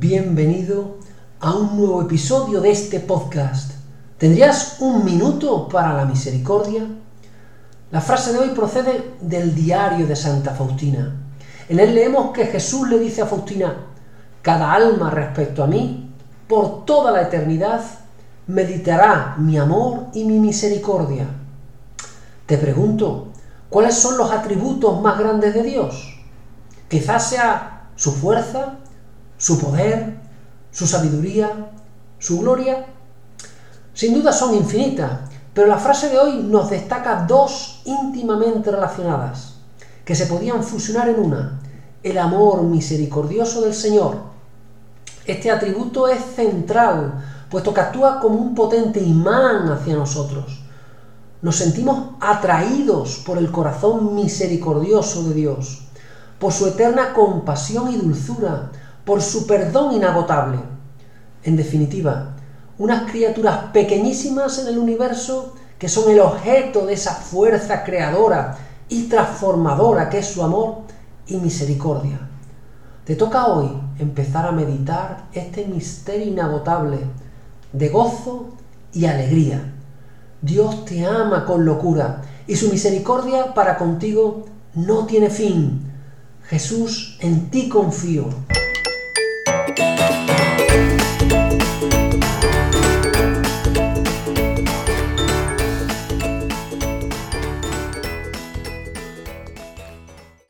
bienvenido a un nuevo episodio de este podcast. ¿Tendrías un minuto para la misericordia? La frase de hoy procede del diario de Santa Faustina. En él leemos que Jesús le dice a Faustina, cada alma respecto a mí, por toda la eternidad, meditará mi amor y mi misericordia. Te pregunto, ¿cuáles son los atributos más grandes de Dios? Quizás sea su fuerza, su poder, su sabiduría, su gloria. Sin duda son infinitas, pero la frase de hoy nos destaca dos íntimamente relacionadas, que se podían fusionar en una, el amor misericordioso del Señor. Este atributo es central, puesto que actúa como un potente imán hacia nosotros. Nos sentimos atraídos por el corazón misericordioso de Dios, por su eterna compasión y dulzura, por su perdón inagotable. En definitiva, unas criaturas pequeñísimas en el universo que son el objeto de esa fuerza creadora y transformadora que es su amor y misericordia. Te toca hoy empezar a meditar este misterio inagotable de gozo y alegría. Dios te ama con locura y su misericordia para contigo no tiene fin. Jesús, en ti confío.